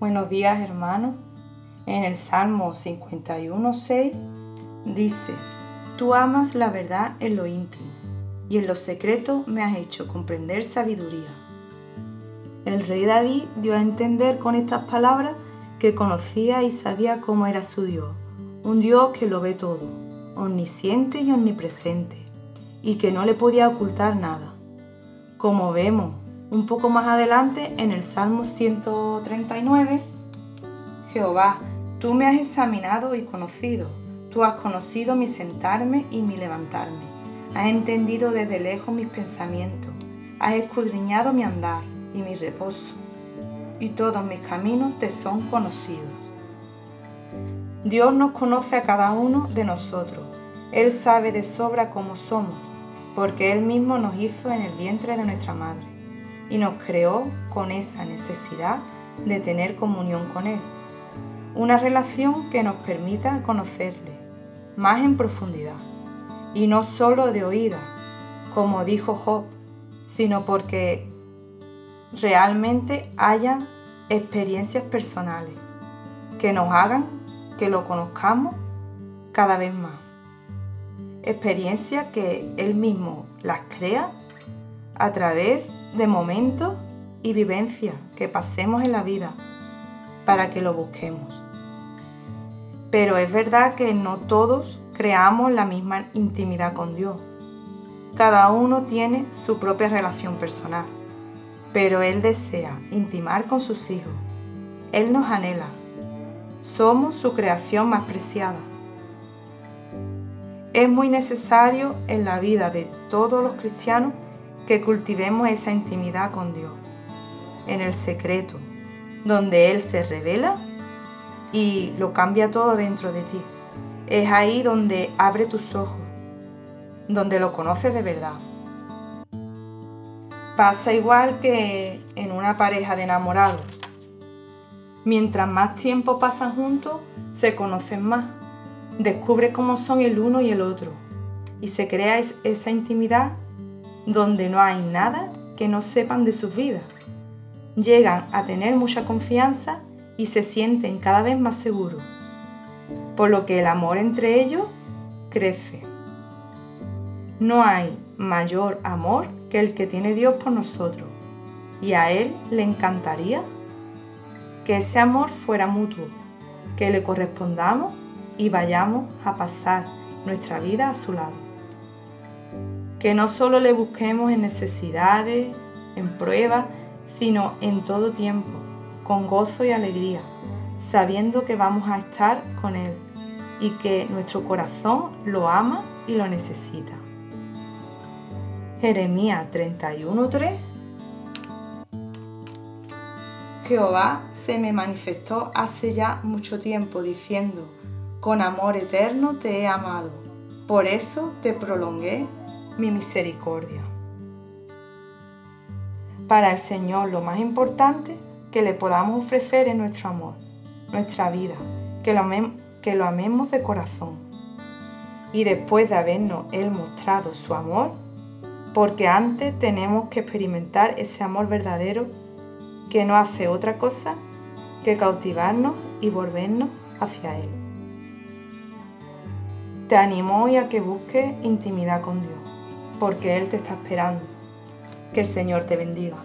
Buenos días hermanos. En el Salmo 51.6 dice, Tú amas la verdad en lo íntimo y en lo secreto me has hecho comprender sabiduría. El rey David dio a entender con estas palabras que conocía y sabía cómo era su Dios, un Dios que lo ve todo, omnisciente y omnipresente, y que no le podía ocultar nada. Como vemos un poco más adelante, en el Salmo 139, Jehová, tú me has examinado y conocido, tú has conocido mi sentarme y mi levantarme, has entendido desde lejos mis pensamientos, has escudriñado mi andar y mi reposo, y todos mis caminos te son conocidos. Dios nos conoce a cada uno de nosotros, Él sabe de sobra cómo somos, porque Él mismo nos hizo en el vientre de nuestra madre y nos creó con esa necesidad de tener comunión con Él. Una relación que nos permita conocerle más en profundidad y no solo de oída, como dijo Job, sino porque realmente haya experiencias personales que nos hagan que lo conozcamos cada vez más. Experiencias que Él mismo las crea a través de momentos y vivencias que pasemos en la vida para que lo busquemos. Pero es verdad que no todos creamos la misma intimidad con Dios. Cada uno tiene su propia relación personal, pero Él desea intimar con sus hijos. Él nos anhela. Somos su creación más preciada. Es muy necesario en la vida de todos los cristianos que cultivemos esa intimidad con Dios, en el secreto, donde Él se revela y lo cambia todo dentro de ti. Es ahí donde abre tus ojos, donde lo conoces de verdad. Pasa igual que en una pareja de enamorados. Mientras más tiempo pasan juntos, se conocen más, descubre cómo son el uno y el otro y se crea esa intimidad donde no hay nada que no sepan de sus vidas. Llegan a tener mucha confianza y se sienten cada vez más seguros, por lo que el amor entre ellos crece. No hay mayor amor que el que tiene Dios por nosotros, y a Él le encantaría que ese amor fuera mutuo, que le correspondamos y vayamos a pasar nuestra vida a su lado que no solo le busquemos en necesidades, en pruebas, sino en todo tiempo, con gozo y alegría, sabiendo que vamos a estar con Él y que nuestro corazón lo ama y lo necesita. Jeremías 31:3 Jehová se me manifestó hace ya mucho tiempo diciendo, con amor eterno te he amado, por eso te prolongué mi misericordia. Para el Señor lo más importante que le podamos ofrecer es nuestro amor, nuestra vida, que lo, que lo amemos de corazón. Y después de habernos Él mostrado su amor, porque antes tenemos que experimentar ese amor verdadero que no hace otra cosa que cautivarnos y volvernos hacia Él. Te animo hoy a que busques intimidad con Dios porque Él te está esperando. Que el Señor te bendiga.